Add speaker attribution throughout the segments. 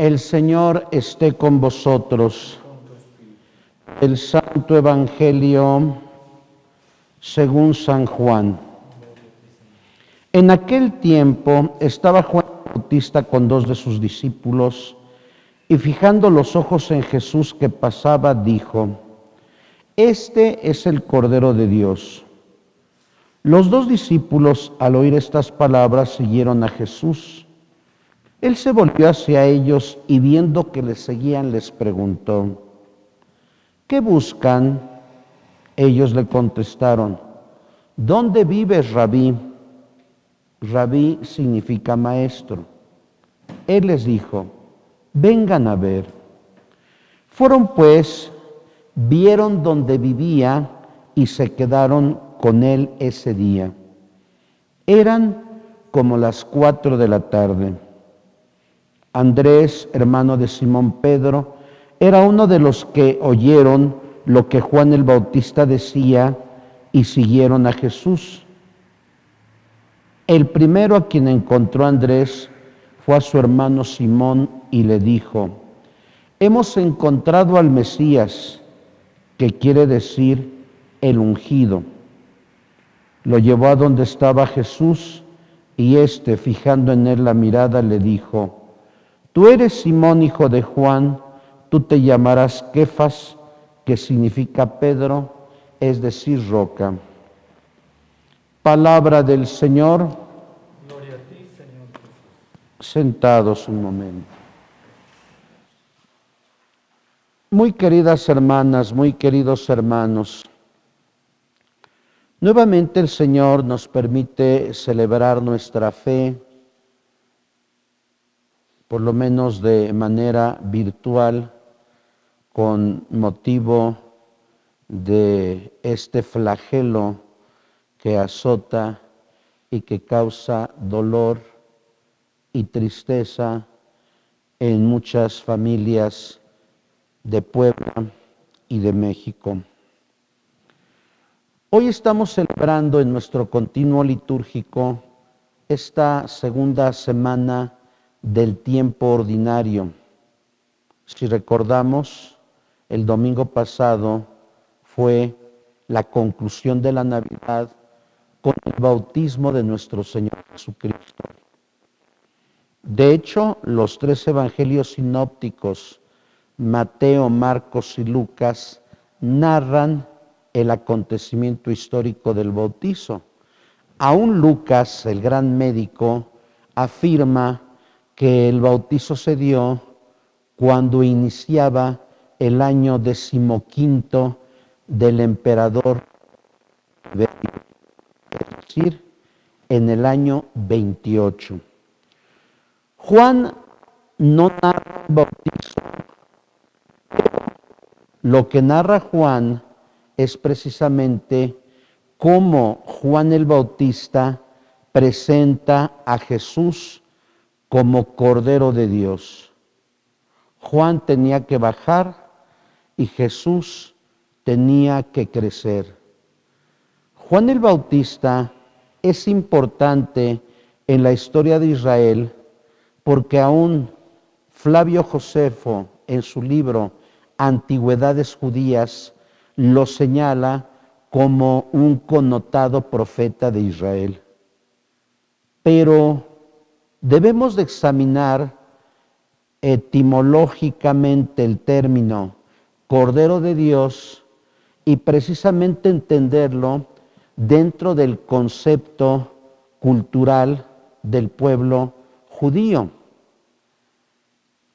Speaker 1: El Señor esté con vosotros. El Santo Evangelio según San Juan. En aquel tiempo estaba Juan Bautista con dos de sus discípulos y fijando los ojos en Jesús que pasaba, dijo, Este es el Cordero de Dios. Los dos discípulos al oír estas palabras siguieron a Jesús. Él se volvió hacia ellos y viendo que les seguían les preguntó, ¿qué buscan? Ellos le contestaron, ¿dónde vives, rabí? Rabí significa maestro. Él les dijo, vengan a ver. Fueron pues, vieron donde vivía y se quedaron con él ese día. Eran como las cuatro de la tarde. Andrés, hermano de Simón Pedro, era uno de los que oyeron lo que Juan el Bautista decía y siguieron a Jesús. El primero a quien encontró Andrés fue a su hermano Simón y le dijo, hemos encontrado al Mesías, que quiere decir el ungido. Lo llevó a donde estaba Jesús y éste, fijando en él la mirada, le dijo, Tú eres Simón, hijo de Juan, tú te llamarás Kefas, que significa Pedro, es decir, roca. Palabra del Señor. Gloria a ti, Señor. Sentados un momento. Muy queridas hermanas, muy queridos hermanos, nuevamente el Señor nos permite celebrar nuestra fe por lo menos de manera virtual, con motivo de este flagelo que azota y que causa dolor y tristeza en muchas familias de Puebla y de México. Hoy estamos celebrando en nuestro continuo litúrgico esta segunda semana del tiempo ordinario. Si recordamos, el domingo pasado fue la conclusión de la Navidad con el bautismo de nuestro Señor Jesucristo. De hecho, los tres evangelios sinópticos, Mateo, Marcos y Lucas, narran el acontecimiento histórico del bautizo. Aún Lucas, el gran médico, afirma que el bautizo se dio cuando iniciaba el año decimoquinto del emperador, es decir, en el año 28. Juan no narra el bautizo, lo que narra Juan es precisamente cómo Juan el Bautista presenta a Jesús como Cordero de Dios. Juan tenía que bajar y Jesús tenía que crecer. Juan el Bautista es importante en la historia de Israel porque aún Flavio Josefo en su libro Antigüedades Judías lo señala como un connotado profeta de Israel. Pero debemos de examinar etimológicamente el término Cordero de Dios y precisamente entenderlo dentro del concepto cultural del pueblo judío.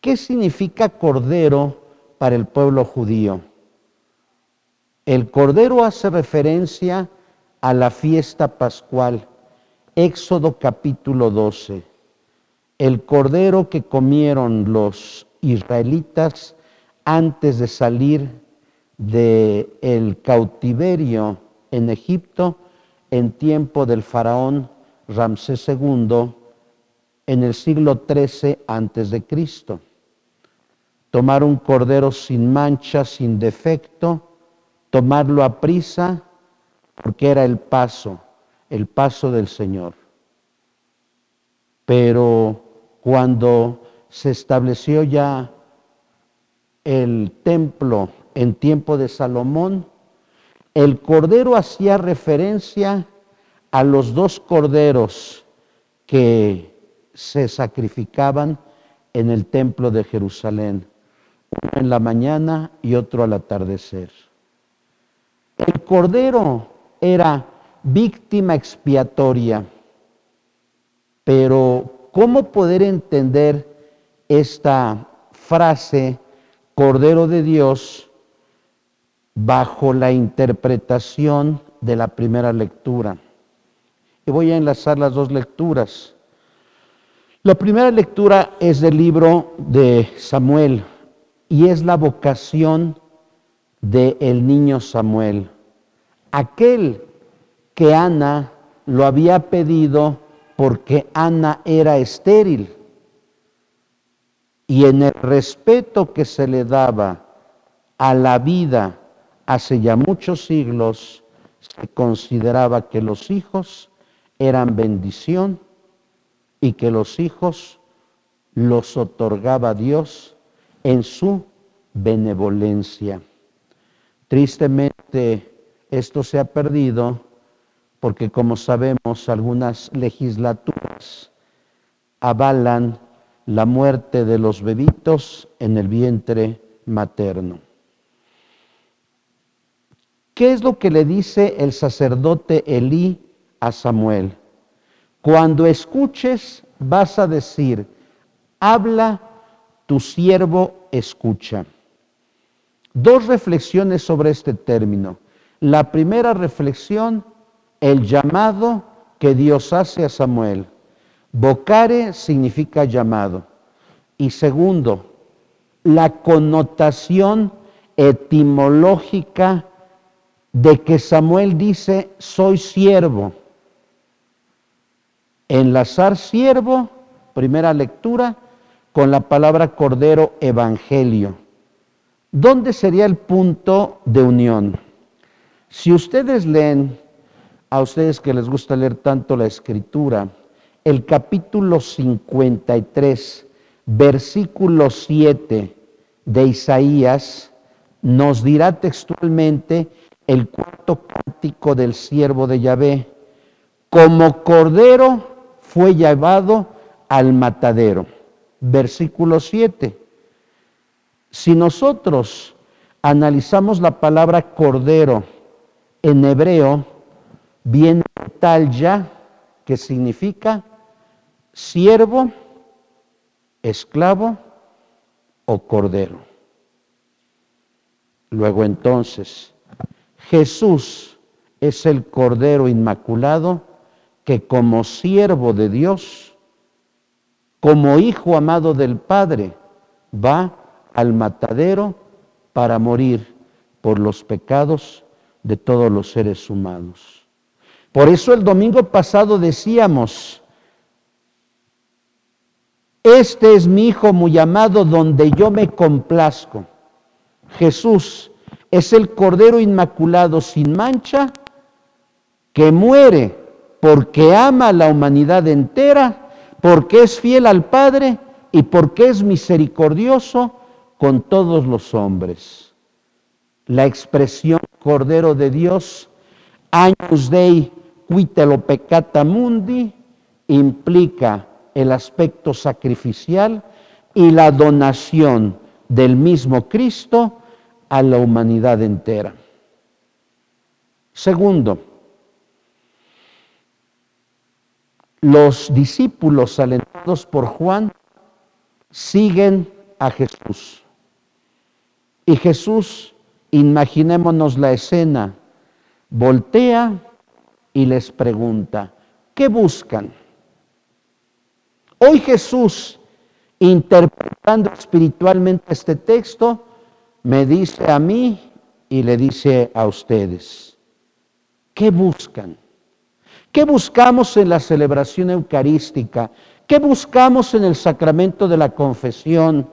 Speaker 1: ¿Qué significa cordero para el pueblo judío? El cordero hace referencia a la fiesta pascual, Éxodo capítulo 12 el cordero que comieron los israelitas antes de salir del cautiverio en Egipto en tiempo del faraón Ramsés II en el siglo XIII antes de Cristo. Tomar un cordero sin mancha, sin defecto, tomarlo a prisa, porque era el paso, el paso del Señor. Pero cuando se estableció ya el templo en tiempo de Salomón, el cordero hacía referencia a los dos corderos que se sacrificaban en el templo de Jerusalén, uno en la mañana y otro al atardecer. El cordero era víctima expiatoria, pero ¿cómo poder entender esta frase, Cordero de Dios, bajo la interpretación de la primera lectura? Y voy a enlazar las dos lecturas. La primera lectura es del libro de Samuel y es la vocación del el niño Samuel. Aquel que Ana lo había pedido porque Ana era estéril. Y en el respeto que se le daba a la vida hace ya muchos siglos, se consideraba que los hijos eran bendición y que los hijos los otorgaba Dios en su benevolencia. Tristemente esto se ha perdido porque como sabemos algunas legislaturas avalan la muerte de los bebitos en el vientre materno. ¿Qué es lo que le dice el sacerdote Elí a Samuel? Cuando escuches, vas a decir, habla, tu siervo escucha. Dos reflexiones sobre este término. La primera reflexión, el llamado que Dios hace a Samuel. Vocare significa llamado. Y segundo, la connotación etimológica de que Samuel dice, soy siervo enlazar siervo, primera lectura, con la palabra cordero evangelio. ¿Dónde sería el punto de unión? Si ustedes leen, a ustedes que les gusta leer tanto la escritura, el capítulo 53, versículo 7 de Isaías, nos dirá textualmente el cuarto cántico del siervo de Yahvé. Como cordero fue llevado al matadero. Versículo 7. Si nosotros analizamos la palabra cordero en hebreo, viene tal ya que significa siervo, esclavo o cordero. Luego entonces, Jesús es el cordero inmaculado que como siervo de Dios, como hijo amado del Padre, va al matadero para morir por los pecados de todos los seres humanos. Por eso el domingo pasado decíamos, este es mi Hijo muy amado donde yo me complazco. Jesús es el Cordero Inmaculado sin mancha que muere porque ama a la humanidad entera, porque es fiel al Padre y porque es misericordioso con todos los hombres. La expresión Cordero de Dios, años dei quitelo peccata mundi, implica el aspecto sacrificial y la donación del mismo Cristo a la humanidad entera. Segundo, los discípulos alentados por Juan siguen a Jesús. Y Jesús, imaginémonos la escena, voltea y les pregunta, ¿qué buscan? Hoy Jesús, interpretando espiritualmente este texto, me dice a mí y le dice a ustedes, ¿qué buscan? ¿Qué buscamos en la celebración eucarística? ¿Qué buscamos en el sacramento de la confesión?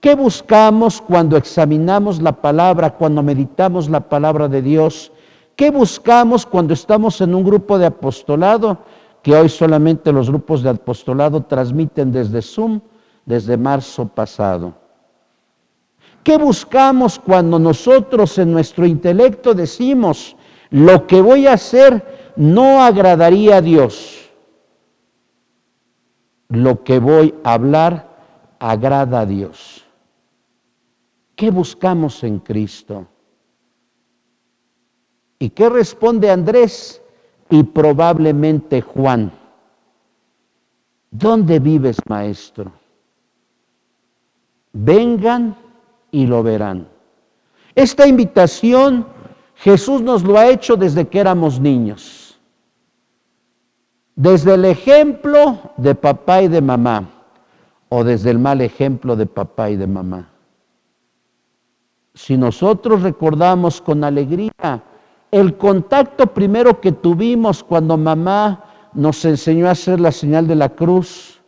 Speaker 1: ¿Qué buscamos cuando examinamos la palabra, cuando meditamos la palabra de Dios? ¿Qué buscamos cuando estamos en un grupo de apostolado? Que hoy solamente los grupos de apostolado transmiten desde Zoom, desde marzo pasado. ¿Qué buscamos cuando nosotros en nuestro intelecto decimos, lo que voy a hacer no agradaría a Dios? Lo que voy a hablar agrada a Dios. ¿Qué buscamos en Cristo? ¿Y qué responde Andrés y probablemente Juan? ¿Dónde vives, maestro? Vengan y lo verán. Esta invitación Jesús nos lo ha hecho desde que éramos niños. Desde el ejemplo de papá y de mamá o desde el mal ejemplo de papá y de mamá. Si nosotros recordamos con alegría el contacto primero que tuvimos cuando mamá nos enseñó a hacer la señal de la cruz,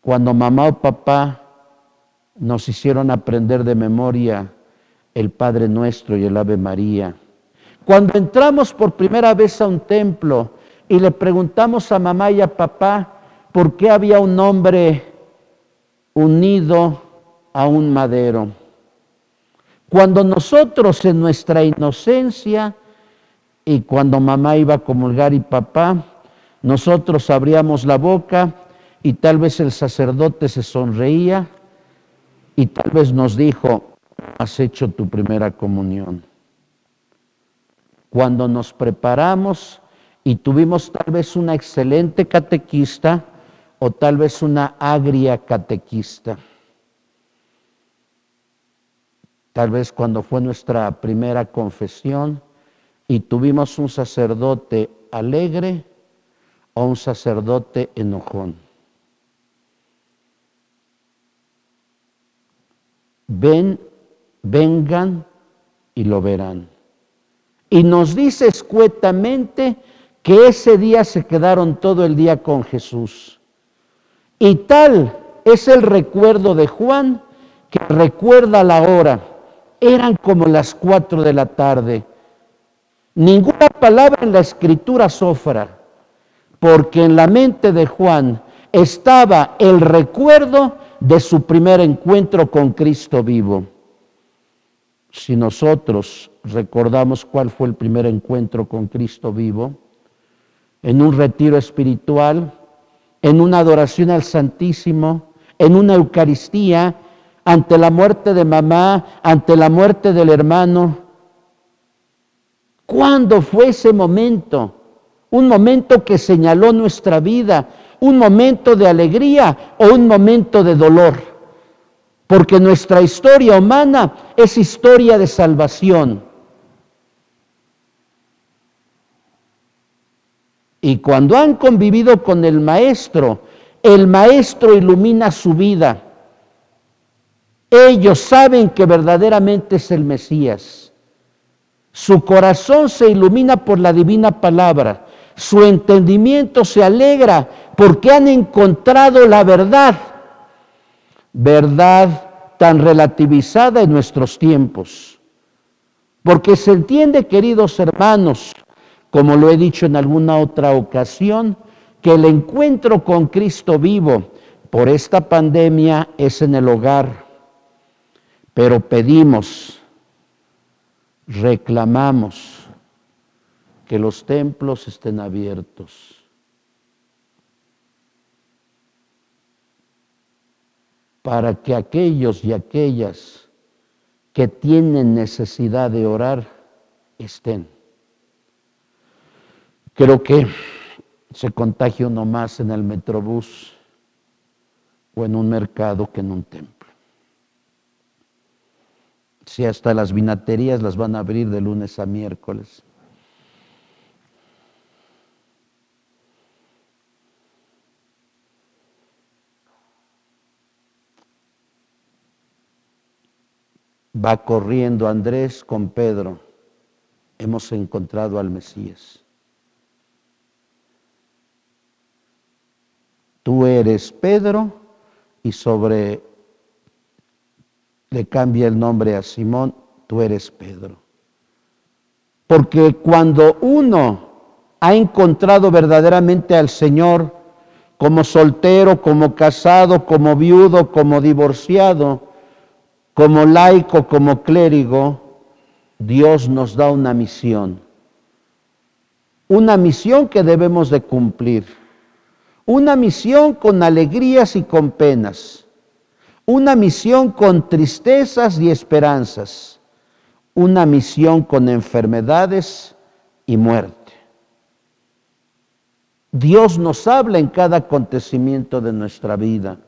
Speaker 1: cuando mamá o papá nos hicieron aprender de memoria el Padre Nuestro y el Ave María. Cuando entramos por primera vez a un templo y le preguntamos a mamá y a papá por qué había un hombre unido a un madero. Cuando nosotros en nuestra inocencia y cuando mamá iba a comulgar y papá, nosotros abríamos la boca y tal vez el sacerdote se sonreía y tal vez nos dijo, has hecho tu primera comunión. Cuando nos preparamos y tuvimos tal vez una excelente catequista o tal vez una agria catequista. Tal vez cuando fue nuestra primera confesión y tuvimos un sacerdote alegre o un sacerdote enojón. ven, vengan y lo verán. Y nos dice escuetamente que ese día se quedaron todo el día con Jesús. Y tal es el recuerdo de Juan que recuerda la hora. Eran como las cuatro de la tarde. Ninguna palabra en la escritura sofra, porque en la mente de Juan estaba el recuerdo de su primer encuentro con Cristo vivo. Si nosotros recordamos cuál fue el primer encuentro con Cristo vivo, en un retiro espiritual, en una adoración al Santísimo, en una Eucaristía, ante la muerte de mamá, ante la muerte del hermano. ¿Cuándo fue ese momento? Un momento que señaló nuestra vida, un momento de alegría o un momento de dolor. Porque nuestra historia humana es historia de salvación. Y cuando han convivido con el Maestro, el Maestro ilumina su vida. Ellos saben que verdaderamente es el Mesías. Su corazón se ilumina por la divina palabra. Su entendimiento se alegra porque han encontrado la verdad, verdad tan relativizada en nuestros tiempos. Porque se entiende, queridos hermanos, como lo he dicho en alguna otra ocasión, que el encuentro con Cristo vivo por esta pandemia es en el hogar. Pero pedimos, reclamamos que los templos estén abiertos para que aquellos y aquellas que tienen necesidad de orar estén. Creo que se contagia uno más en el metrobús o en un mercado que en un templo. Si hasta las vinaterías las van a abrir de lunes a miércoles. Va corriendo Andrés con Pedro. Hemos encontrado al Mesías. Tú eres Pedro y sobre le cambia el nombre a Simón, tú eres Pedro. Porque cuando uno ha encontrado verdaderamente al Señor, como soltero, como casado, como viudo, como divorciado, como laico, como clérigo, Dios nos da una misión. Una misión que debemos de cumplir. Una misión con alegrías y con penas. Una misión con tristezas y esperanzas. Una misión con enfermedades y muerte. Dios nos habla en cada acontecimiento de nuestra vida.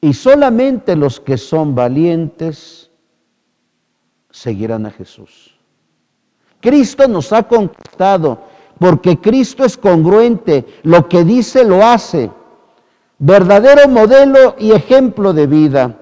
Speaker 1: Y solamente los que son valientes seguirán a Jesús. Cristo nos ha conquistado porque Cristo es congruente, lo que dice lo hace, verdadero modelo y ejemplo de vida,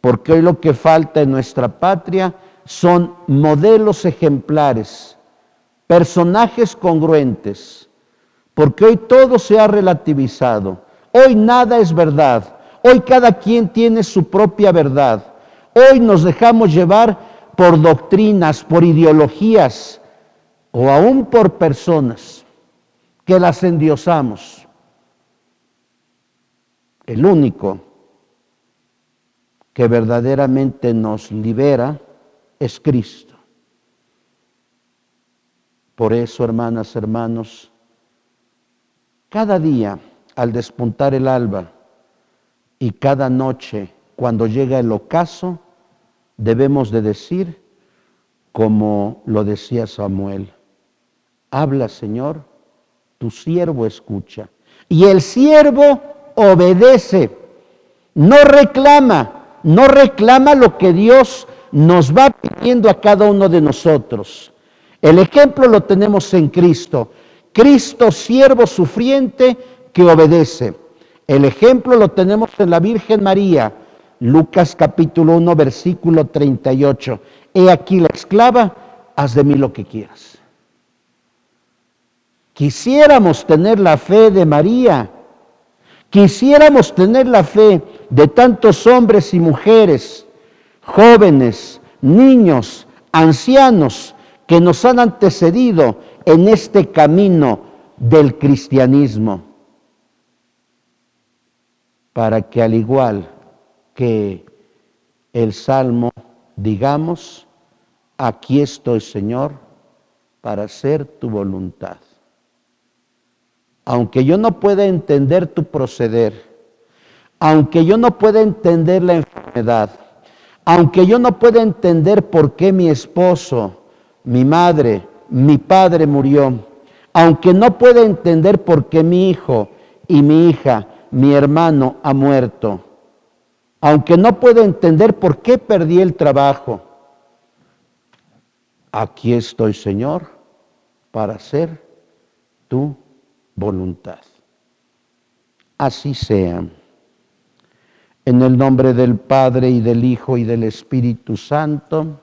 Speaker 1: porque hoy lo que falta en nuestra patria son modelos ejemplares, personajes congruentes, porque hoy todo se ha relativizado, hoy nada es verdad, hoy cada quien tiene su propia verdad, hoy nos dejamos llevar por doctrinas, por ideologías, o aún por personas que las endiosamos. El único que verdaderamente nos libera es Cristo. Por eso, hermanas, hermanos, cada día al despuntar el alba y cada noche cuando llega el ocaso, debemos de decir, como lo decía Samuel, Habla, Señor, tu siervo escucha. Y el siervo obedece, no reclama, no reclama lo que Dios nos va pidiendo a cada uno de nosotros. El ejemplo lo tenemos en Cristo. Cristo, siervo sufriente que obedece. El ejemplo lo tenemos en la Virgen María, Lucas capítulo 1, versículo 38. He aquí la esclava, haz de mí lo que quieras. Quisiéramos tener la fe de María, quisiéramos tener la fe de tantos hombres y mujeres, jóvenes, niños, ancianos, que nos han antecedido en este camino del cristianismo, para que al igual que el Salmo, digamos, aquí estoy Señor, para hacer tu voluntad aunque yo no pueda entender tu proceder, aunque yo no pueda entender la enfermedad, aunque yo no pueda entender por qué mi esposo, mi madre, mi padre murió, aunque no pueda entender por qué mi hijo y mi hija, mi hermano ha muerto, aunque no pueda entender por qué perdí el trabajo, aquí estoy, Señor, para ser tú voluntad. Así sea. En el nombre del Padre y del Hijo y del Espíritu Santo.